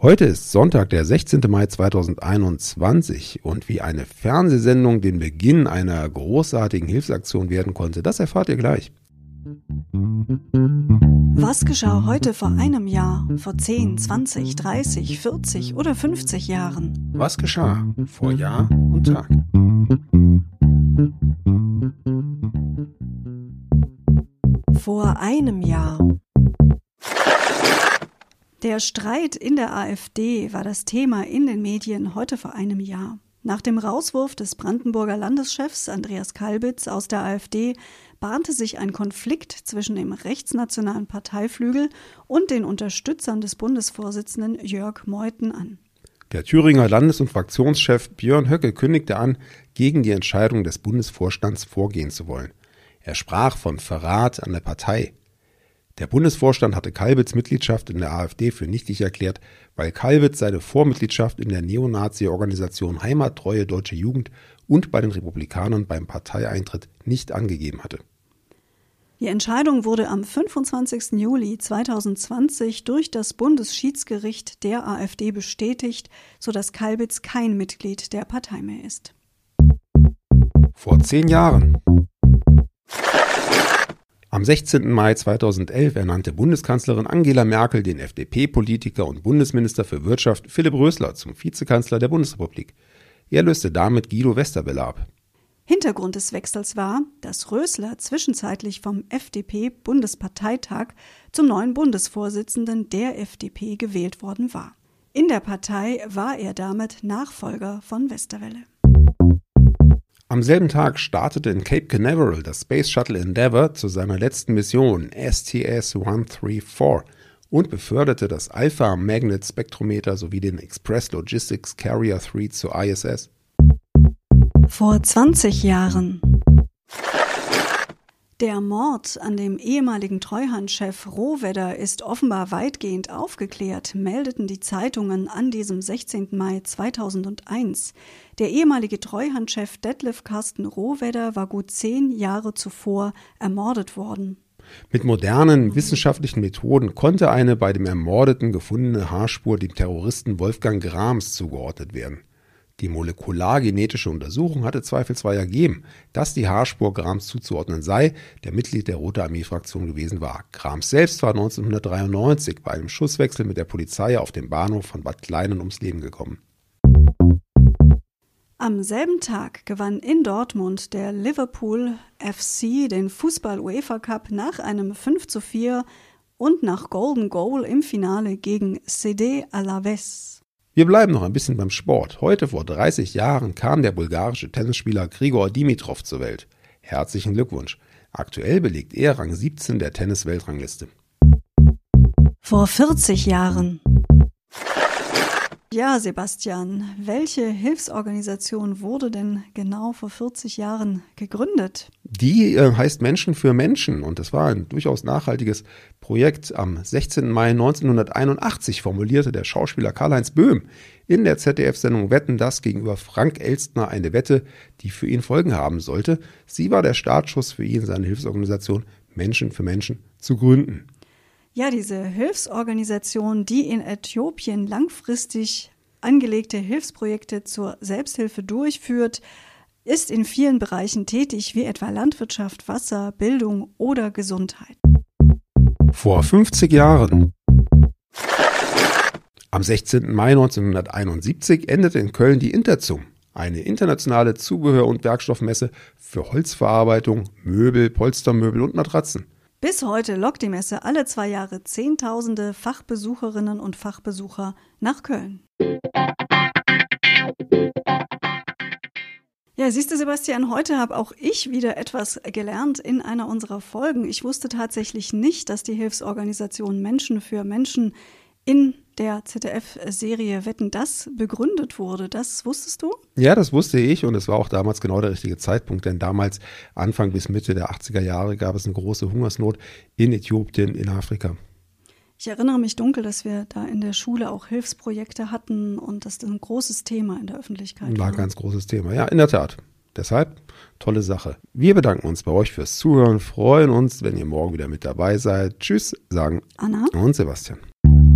Heute ist Sonntag, der 16. Mai 2021 und wie eine Fernsehsendung den Beginn einer großartigen Hilfsaktion werden konnte, das erfahrt ihr gleich. Was geschah heute vor einem Jahr, vor 10, 20, 30, 40 oder 50 Jahren? Was geschah vor Jahr und Tag? Vor einem Jahr. Der Streit in der AfD war das Thema in den Medien heute vor einem Jahr. Nach dem Rauswurf des Brandenburger Landeschefs Andreas Kalbitz aus der AfD bahnte sich ein Konflikt zwischen dem rechtsnationalen Parteiflügel und den Unterstützern des Bundesvorsitzenden Jörg Meuthen an. Der Thüringer Landes- und Fraktionschef Björn Höcke kündigte an, gegen die Entscheidung des Bundesvorstands vorgehen zu wollen. Er sprach von Verrat an der Partei. Der Bundesvorstand hatte Kalbitz Mitgliedschaft in der AfD für nichtig erklärt, weil Kalbitz seine Vormitgliedschaft in der Neonazi-Organisation Heimattreue Deutsche Jugend und bei den Republikanern beim Parteieintritt nicht angegeben hatte. Die Entscheidung wurde am 25. Juli 2020 durch das Bundesschiedsgericht der AfD bestätigt, sodass Kalbitz kein Mitglied der Partei mehr ist. Vor zehn Jahren am 16. Mai 2011 ernannte Bundeskanzlerin Angela Merkel den FDP-Politiker und Bundesminister für Wirtschaft Philipp Rösler zum Vizekanzler der Bundesrepublik. Er löste damit Guido Westerwelle ab. Hintergrund des Wechsels war, dass Rösler zwischenzeitlich vom FDP-Bundesparteitag zum neuen Bundesvorsitzenden der FDP gewählt worden war. In der Partei war er damit Nachfolger von Westerwelle. Am selben Tag startete in Cape Canaveral das Space Shuttle Endeavour zu seiner letzten Mission STS-134 und beförderte das Alpha Magnet Spektrometer sowie den Express Logistics Carrier 3 zur ISS. Vor 20 Jahren der Mord an dem ehemaligen Treuhandchef Rohwedder ist offenbar weitgehend aufgeklärt, meldeten die Zeitungen an diesem 16. Mai 2001. Der ehemalige Treuhandchef Detlef Carsten Rohwedder war gut zehn Jahre zuvor ermordet worden. Mit modernen wissenschaftlichen Methoden konnte eine bei dem Ermordeten gefundene Haarspur dem Terroristen Wolfgang Grams zugeordnet werden. Die molekulargenetische Untersuchung hatte zweifelsfrei ergeben, dass die Haarspur Grams zuzuordnen sei, der Mitglied der Rote Armee-Fraktion gewesen war. Grams selbst war 1993 bei einem Schusswechsel mit der Polizei auf dem Bahnhof von Bad Kleinen ums Leben gekommen. Am selben Tag gewann in Dortmund der Liverpool FC den Fußball-UEFA Cup nach einem 5 zu 4 und nach Golden Goal im Finale gegen CD Alaves. Wir bleiben noch ein bisschen beim Sport. Heute vor 30 Jahren kam der bulgarische Tennisspieler Grigor Dimitrov zur Welt. Herzlichen Glückwunsch. Aktuell belegt er Rang 17 der Tennis-Weltrangliste. Vor 40 Jahren. Ja, Sebastian, welche Hilfsorganisation wurde denn genau vor 40 Jahren gegründet? Die äh, heißt Menschen für Menschen und das war ein durchaus nachhaltiges Projekt. Am 16. Mai 1981 formulierte der Schauspieler Karl-Heinz Böhm in der ZDF-Sendung Wetten das gegenüber Frank Elstner eine Wette, die für ihn Folgen haben sollte. Sie war der Startschuss für ihn, seine Hilfsorganisation Menschen für Menschen zu gründen. Ja, diese Hilfsorganisation, die in Äthiopien langfristig angelegte Hilfsprojekte zur Selbsthilfe durchführt, ist in vielen Bereichen tätig, wie etwa Landwirtschaft, Wasser, Bildung oder Gesundheit. Vor 50 Jahren. Am 16. Mai 1971 endete in Köln die Interzum, eine internationale Zubehör- und Werkstoffmesse für Holzverarbeitung, Möbel, Polstermöbel und Matratzen. Bis heute lockt die Messe alle zwei Jahre Zehntausende Fachbesucherinnen und Fachbesucher nach Köln. Ja, siehst du, Sebastian, heute habe auch ich wieder etwas gelernt in einer unserer Folgen. Ich wusste tatsächlich nicht, dass die Hilfsorganisation Menschen für Menschen in der ZDF-Serie Wetten das begründet wurde. Das wusstest du? Ja, das wusste ich und es war auch damals genau der richtige Zeitpunkt, denn damals, Anfang bis Mitte der 80er Jahre, gab es eine große Hungersnot in Äthiopien, in Afrika. Ich erinnere mich dunkel, dass wir da in der Schule auch Hilfsprojekte hatten und das ein großes Thema in der Öffentlichkeit war. War ein ganz großes Thema, ja, in der Tat. Deshalb tolle Sache. Wir bedanken uns bei euch fürs Zuhören, freuen uns, wenn ihr morgen wieder mit dabei seid. Tschüss, sagen Anna und Sebastian.